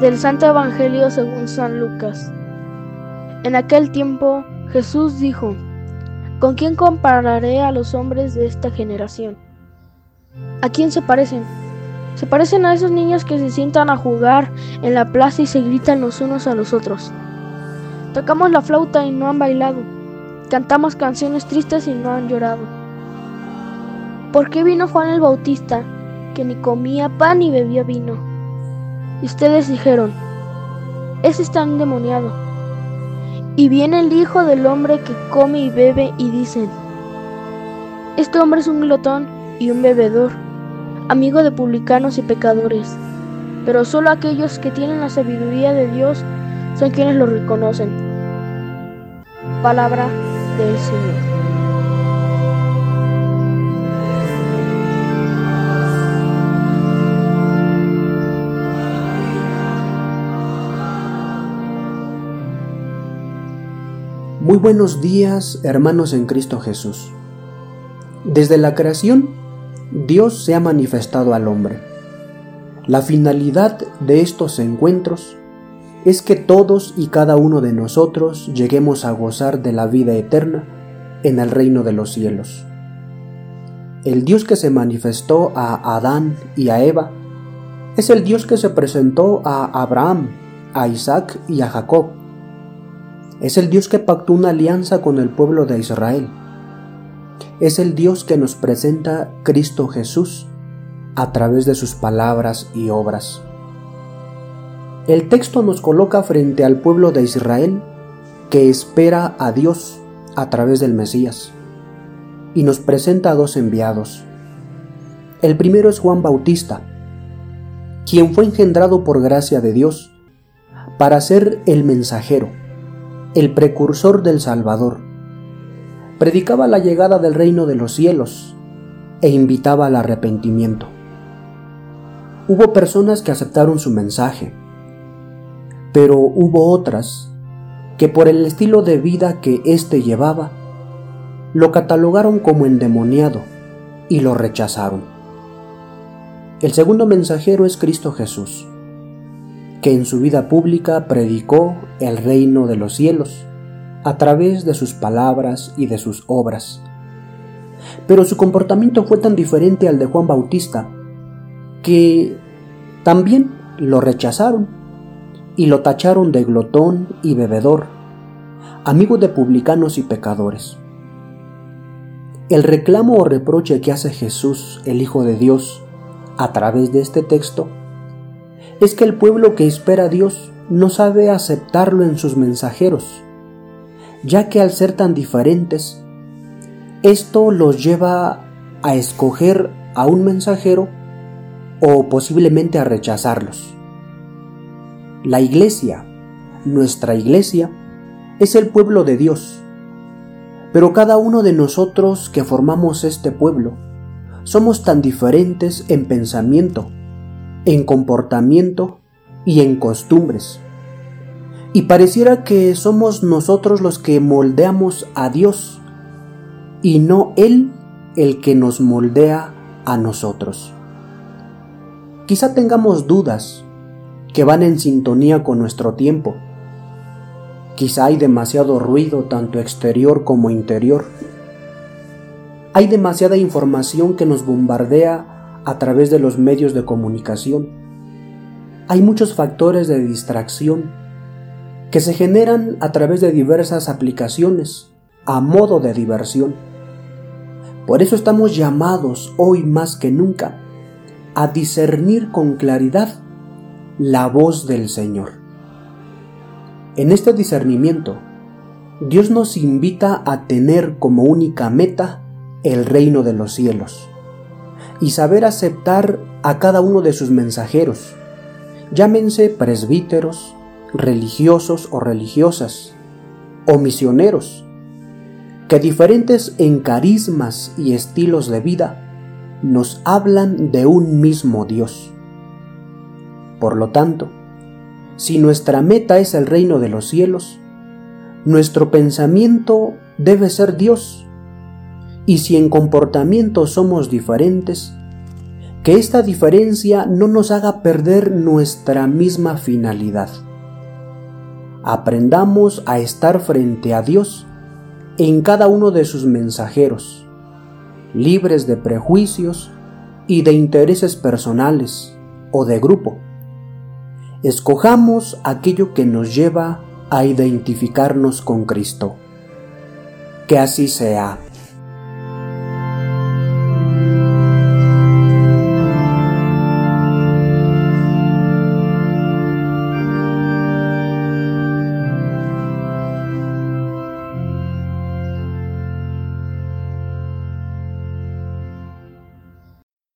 Del Santo Evangelio según San Lucas. En aquel tiempo Jesús dijo, ¿Con quién compararé a los hombres de esta generación? ¿A quién se parecen? Se parecen a esos niños que se sientan a jugar en la plaza y se gritan los unos a los otros. Tocamos la flauta y no han bailado. Cantamos canciones tristes y no han llorado. ¿Por qué vino Juan el Bautista, que ni comía pan ni bebía vino? Y ustedes dijeron, ese está endemoniado. Y viene el Hijo del Hombre que come y bebe y dicen, este hombre es un glotón y un bebedor, amigo de publicanos y pecadores. Pero solo aquellos que tienen la sabiduría de Dios son quienes lo reconocen. Palabra del Señor. Muy buenos días, hermanos en Cristo Jesús. Desde la creación, Dios se ha manifestado al hombre. La finalidad de estos encuentros es que todos y cada uno de nosotros lleguemos a gozar de la vida eterna en el reino de los cielos. El Dios que se manifestó a Adán y a Eva es el Dios que se presentó a Abraham, a Isaac y a Jacob es el Dios que pactó una alianza con el pueblo de Israel. Es el Dios que nos presenta Cristo Jesús a través de sus palabras y obras. El texto nos coloca frente al pueblo de Israel que espera a Dios a través del Mesías y nos presenta a dos enviados. El primero es Juan Bautista, quien fue engendrado por gracia de Dios para ser el mensajero el precursor del Salvador. Predicaba la llegada del reino de los cielos e invitaba al arrepentimiento. Hubo personas que aceptaron su mensaje, pero hubo otras que por el estilo de vida que éste llevaba, lo catalogaron como endemoniado y lo rechazaron. El segundo mensajero es Cristo Jesús que en su vida pública predicó el reino de los cielos a través de sus palabras y de sus obras. Pero su comportamiento fue tan diferente al de Juan Bautista que también lo rechazaron y lo tacharon de glotón y bebedor, amigo de publicanos y pecadores. El reclamo o reproche que hace Jesús, el Hijo de Dios, a través de este texto, es que el pueblo que espera a Dios no sabe aceptarlo en sus mensajeros, ya que al ser tan diferentes, esto los lleva a escoger a un mensajero o posiblemente a rechazarlos. La iglesia, nuestra iglesia, es el pueblo de Dios, pero cada uno de nosotros que formamos este pueblo somos tan diferentes en pensamiento, en comportamiento y en costumbres. Y pareciera que somos nosotros los que moldeamos a Dios y no Él el que nos moldea a nosotros. Quizá tengamos dudas que van en sintonía con nuestro tiempo. Quizá hay demasiado ruido tanto exterior como interior. Hay demasiada información que nos bombardea a través de los medios de comunicación. Hay muchos factores de distracción que se generan a través de diversas aplicaciones a modo de diversión. Por eso estamos llamados hoy más que nunca a discernir con claridad la voz del Señor. En este discernimiento, Dios nos invita a tener como única meta el reino de los cielos y saber aceptar a cada uno de sus mensajeros, llámense presbíteros, religiosos o religiosas, o misioneros, que diferentes en carismas y estilos de vida nos hablan de un mismo Dios. Por lo tanto, si nuestra meta es el reino de los cielos, nuestro pensamiento debe ser Dios y si en comportamiento somos diferentes, que esta diferencia no nos haga perder nuestra misma finalidad. Aprendamos a estar frente a Dios en cada uno de sus mensajeros, libres de prejuicios y de intereses personales o de grupo. Escojamos aquello que nos lleva a identificarnos con Cristo. Que así sea.